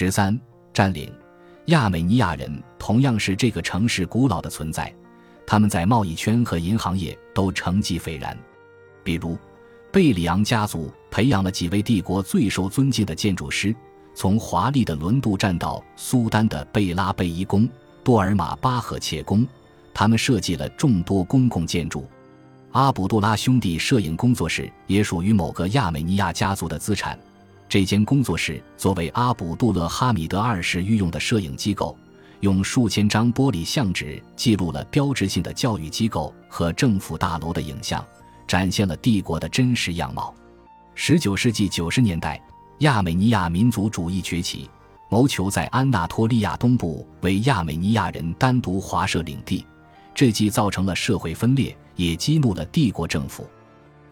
十三，占领亚美尼亚人同样是这个城市古老的存在，他们在贸易圈和银行业都成绩斐然。比如，贝里昂家族培养了几位帝国最受尊敬的建筑师，从华丽的轮渡站到苏丹的贝拉贝伊宫、多尔玛巴赫切宫，他们设计了众多公共建筑。阿卜杜拉兄弟摄影工作室也属于某个亚美尼亚家族的资产。这间工作室作为阿卜杜勒哈米德二世御用的摄影机构，用数千张玻璃相纸记录了标志性的教育机构和政府大楼的影像，展现了帝国的真实样貌。十九世纪九十年代，亚美尼亚民族主义崛起，谋求在安纳托利亚东部为亚美尼亚人单独划设领地，这既造成了社会分裂。也激怒了帝国政府，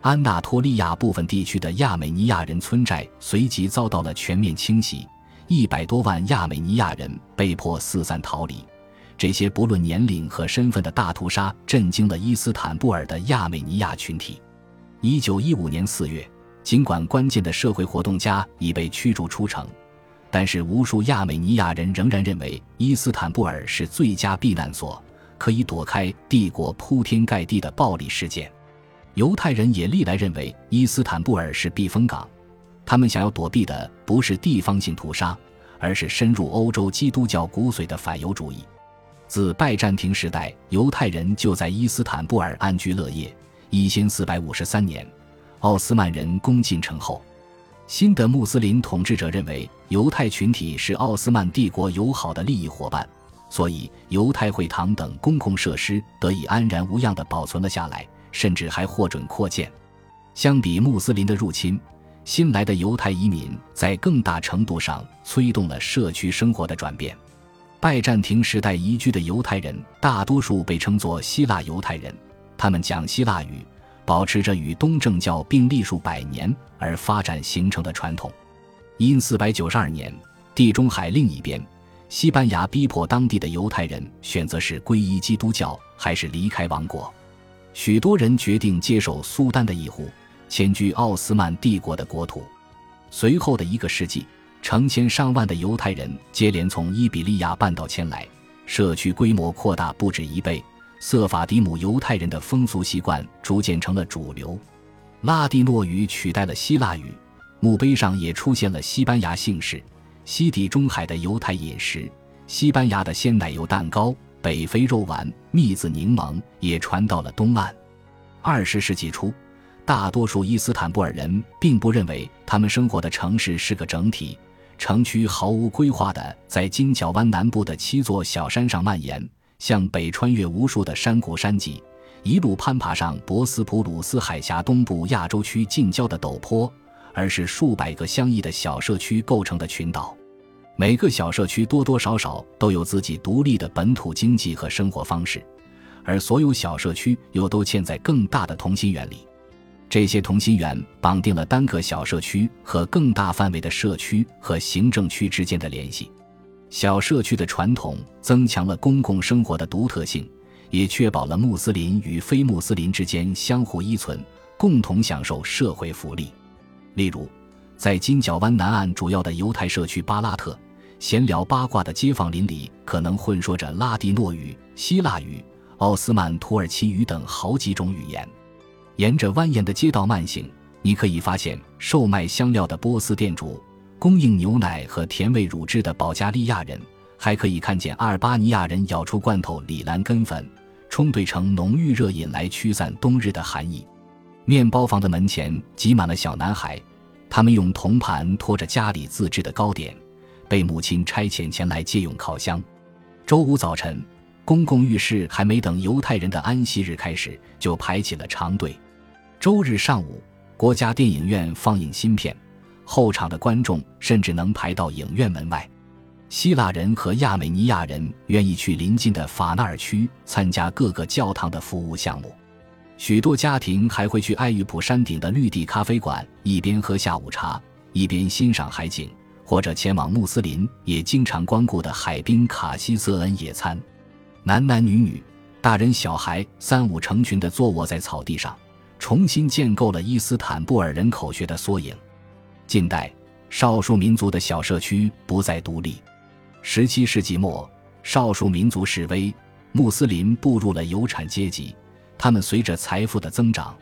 安纳托利亚部分地区的亚美尼亚人村寨随即遭到了全面清洗，一百多万亚美尼亚人被迫四散逃离。这些不论年龄和身份的大屠杀震惊了伊斯坦布尔的亚美尼亚群体。一九一五年四月，尽管关键的社会活动家已被驱逐出城，但是无数亚美尼亚人仍然认为伊斯坦布尔是最佳避难所。可以躲开帝国铺天盖地的暴力事件，犹太人也历来认为伊斯坦布尔是避风港。他们想要躲避的不是地方性屠杀，而是深入欧洲基督教骨髓的反犹主义。自拜占庭时代，犹太人就在伊斯坦布尔安居乐业。一千四百五十三年，奥斯曼人攻进城后，新的穆斯林统治者认为犹太群体是奥斯曼帝国友好的利益伙伴。所以，犹太会堂等公共设施得以安然无恙地保存了下来，甚至还获准扩建。相比穆斯林的入侵，新来的犹太移民在更大程度上催动了社区生活的转变。拜占庭时代移居的犹太人大多数被称作希腊犹太人，他们讲希腊语，保持着与东正教并立数百年而发展形成的传统。因四百九十二年，地中海另一边。西班牙逼迫当地的犹太人选择是皈依基督教还是离开王国，许多人决定接受苏丹的庇护，迁居奥斯曼帝国的国土。随后的一个世纪，成千上万的犹太人接连从伊比利亚半岛迁来，社区规模扩大不止一倍。瑟法迪姆犹太人的风俗习惯逐渐成了主流，拉蒂诺语取代了希腊语，墓碑上也出现了西班牙姓氏。西地中海的犹太饮食，西班牙的鲜奶油蛋糕、北非肉丸、蜜子柠檬也传到了东岸。二十世纪初，大多数伊斯坦布尔人并不认为他们生活的城市是个整体，城区毫无规划的在金角湾南部的七座小山上蔓延，向北穿越无数的山谷山脊，一路攀爬上博斯普鲁斯海峡东部亚洲区近郊的陡坡，而是数百个相异的小社区构成的群岛。每个小社区多多少少都有自己独立的本土经济和生活方式，而所有小社区又都嵌在更大的同心圆里。这些同心圆绑定了单个小社区和更大范围的社区和行政区之间的联系。小社区的传统增强了公共生活的独特性，也确保了穆斯林与非穆斯林之间相互依存，共同享受社会福利。例如，在金角湾南岸主要的犹太社区巴拉特。闲聊八卦的街坊邻里可能混说着拉蒂诺语、希腊语、奥斯曼土耳其语等好几种语言。沿着蜿蜒的街道慢行，你可以发现售卖香料的波斯店主，供应牛奶和甜味乳汁的保加利亚人，还可以看见阿尔巴尼亚人舀出罐头里兰根粉，冲兑成浓郁热饮来驱散冬日的寒意。面包房的门前挤满了小男孩，他们用铜盘托着家里自制的糕点。被母亲差遣前来借用烤箱。周五早晨，公共浴室还没等犹太人的安息日开始，就排起了长队。周日上午，国家电影院放映新片，后场的观众甚至能排到影院门外。希腊人和亚美尼亚人愿意去邻近的法纳尔区参加各个教堂的服务项目。许多家庭还会去爱玉普山顶的绿地咖啡馆，一边喝下午茶，一边欣赏海景。或者前往穆斯林也经常光顾的海滨卡西瑟恩野餐，男男女女、大人小孩三五成群的坐卧在草地上，重新建构了伊斯坦布尔人口学的缩影。近代，少数民族的小社区不再独立。十七世纪末，少数民族示威，穆斯林步入了有产阶级。他们随着财富的增长，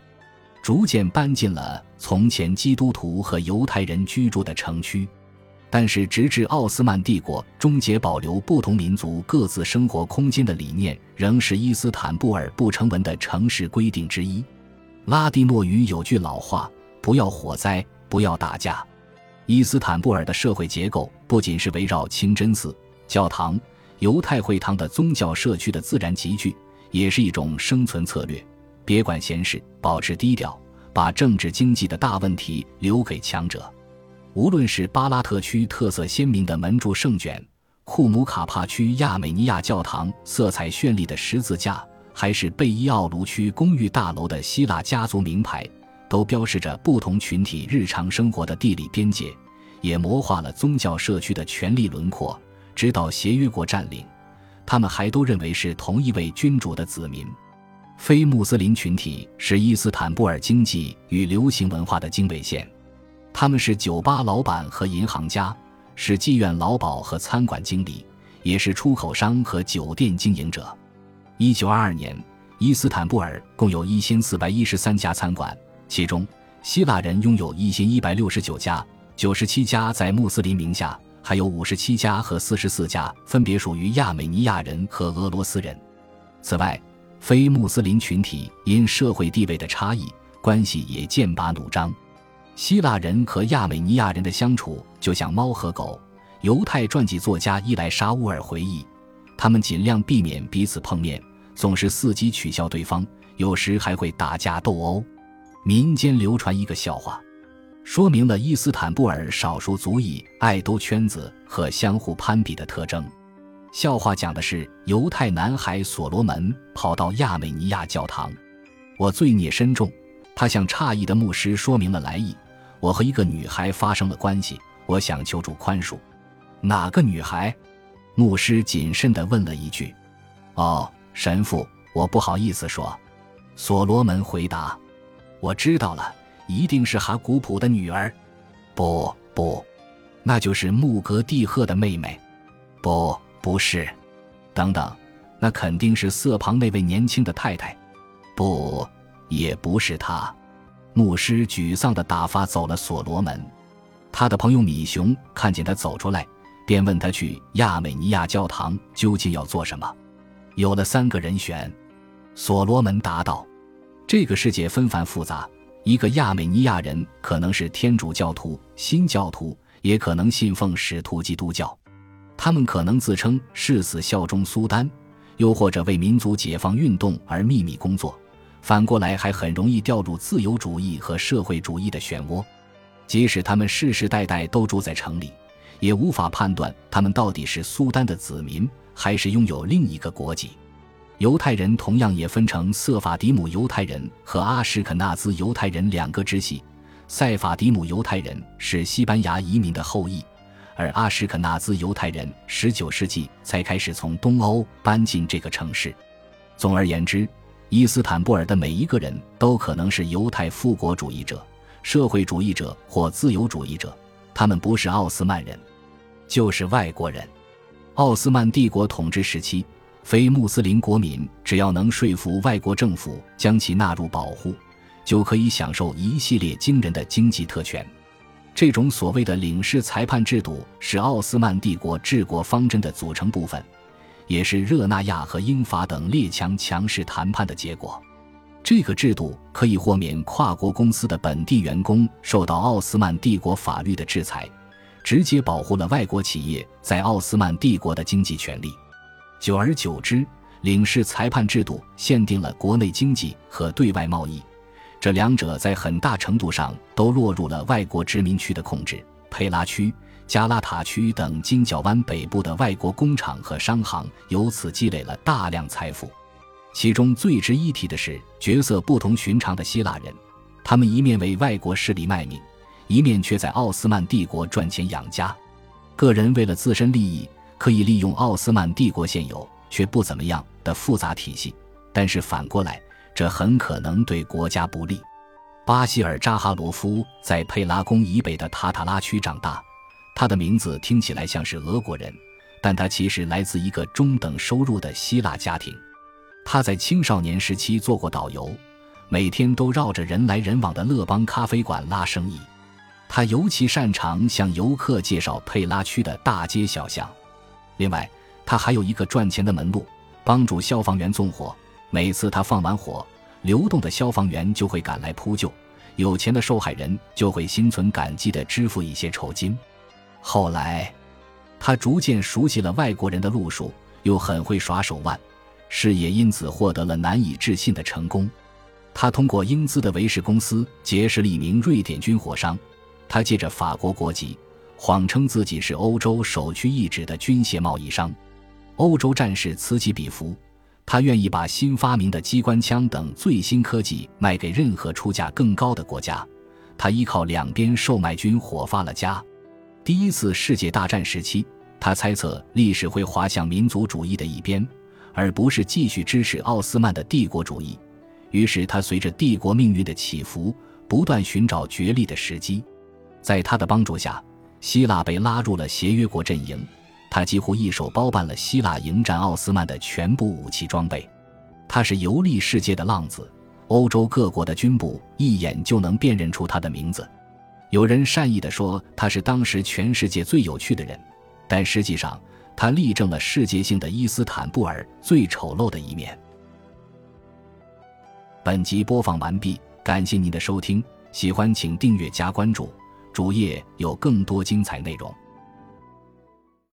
逐渐搬进了从前基督徒和犹太人居住的城区。但是，直至奥斯曼帝国终结保留不同民族各自生活空间的理念，仍是伊斯坦布尔不成文的城市规定之一。拉蒂诺语有句老话：“不要火灾，不要打架。”伊斯坦布尔的社会结构不仅是围绕清真寺、教堂、犹太会堂的宗教社区的自然集聚，也是一种生存策略。别管闲事，保持低调，把政治经济的大问题留给强者。无论是巴拉特区特色鲜明的门柱圣卷，库姆卡帕区亚美尼亚教堂色彩绚丽的十字架，还是贝伊奥卢区公寓大楼的希腊家族名牌，都标示着不同群体日常生活的地理边界，也模化了宗教社区的权力轮廓。直到协约国占领，他们还都认为是同一位君主的子民。非穆斯林群体是伊斯坦布尔经济与流行文化的经纬线。他们是酒吧老板和银行家，是妓院老鸨和餐馆经理，也是出口商和酒店经营者。一九二二年，伊斯坦布尔共有一千四百一十三家餐馆，其中希腊人拥有一千一百六十九家，九十七家在穆斯林名下，还有五十七家和四十四家分别属于亚美尼亚人和俄罗斯人。此外，非穆斯林群体因社会地位的差异，关系也剑拔弩张。希腊人和亚美尼亚人的相处就像猫和狗。犹太传记作家伊莱沙乌尔回忆，他们尽量避免彼此碰面，总是伺机取笑对方，有时还会打架斗殴。民间流传一个笑话，说明了伊斯坦布尔少数族裔爱兜圈子和相互攀比的特征。笑话讲的是犹太男孩所罗门跑到亚美尼亚教堂，我罪孽深重，他向诧异的牧师说明了来意。我和一个女孩发生了关系，我想求助宽恕。哪个女孩？牧师谨慎地问了一句。哦，神父，我不好意思说。所罗门回答。我知道了，一定是哈古普的女儿。不，不，那就是穆格蒂赫的妹妹。不，不是。等等，那肯定是色旁那位年轻的太太。不，也不是她。牧师沮丧地打发走了所罗门，他的朋友米熊看见他走出来，便问他去亚美尼亚教堂究竟要做什么。有了三个人选，所罗门答道：“这个世界纷繁复杂，一个亚美尼亚人可能是天主教徒、新教徒，也可能信奉使徒基督教，他们可能自称誓死效忠苏丹，又或者为民族解放运动而秘密工作。”反过来还很容易掉入自由主义和社会主义的漩涡，即使他们世世代代都住在城里，也无法判断他们到底是苏丹的子民还是拥有另一个国籍。犹太人同样也分成瑟法迪姆犹太人和阿什肯纳兹犹太人两个支系。塞法迪姆犹太人是西班牙移民的后裔，而阿什肯纳兹犹太人19世纪才开始从东欧搬进这个城市。总而言之。伊斯坦布尔的每一个人都可能是犹太复国主义者、社会主义者或自由主义者，他们不是奥斯曼人，就是外国人。奥斯曼帝国统治时期，非穆斯林国民只要能说服外国政府将其纳入保护，就可以享受一系列惊人的经济特权。这种所谓的领事裁判制度是奥斯曼帝国治国方针的组成部分。也是热那亚和英法等列强强势谈判的结果。这个制度可以豁免跨国公司的本地员工受到奥斯曼帝国法律的制裁，直接保护了外国企业在奥斯曼帝国的经济权利。久而久之，领事裁判制度限定了国内经济和对外贸易，这两者在很大程度上都落入了外国殖民区的控制。佩拉区。加拉塔区等金角湾北部的外国工厂和商行由此积累了大量财富，其中最值一提的是角色不同寻常的希腊人，他们一面为外国势力卖命，一面却在奥斯曼帝国赚钱养家。个人为了自身利益，可以利用奥斯曼帝国现有却不怎么样的复杂体系，但是反过来，这很可能对国家不利。巴西尔扎哈罗夫在佩拉宫以北的塔塔拉区长大，他的名字听起来像是俄国人，但他其实来自一个中等收入的希腊家庭。他在青少年时期做过导游，每天都绕着人来人往的勒邦咖啡馆拉生意。他尤其擅长向游客介绍佩拉区的大街小巷。另外，他还有一个赚钱的门路，帮助消防员纵火。每次他放完火，流动的消防员就会赶来扑救，有钱的受害人就会心存感激地支付一些酬金。后来，他逐渐熟悉了外国人的路数，又很会耍手腕，事业因此获得了难以置信的成功。他通过英资的维氏公司结识了一名瑞典军火商，他借着法国国籍，谎称自己是欧洲首屈一指的军械贸易商。欧洲战士此起彼伏。他愿意把新发明的机关枪等最新科技卖给任何出价更高的国家。他依靠两边售卖军火发了家。第一次世界大战时期，他猜测历史会滑向民族主义的一边，而不是继续支持奥斯曼的帝国主义。于是他随着帝国命运的起伏，不断寻找角力的时机。在他的帮助下，希腊被拉入了协约国阵营。他几乎一手包办了希腊迎战奥斯曼的全部武器装备，他是游历世界的浪子，欧洲各国的军部一眼就能辨认出他的名字。有人善意的说他是当时全世界最有趣的人，但实际上他例证了世界性的伊斯坦布尔最丑陋的一面。本集播放完毕，感谢您的收听，喜欢请订阅加关注，主页有更多精彩内容。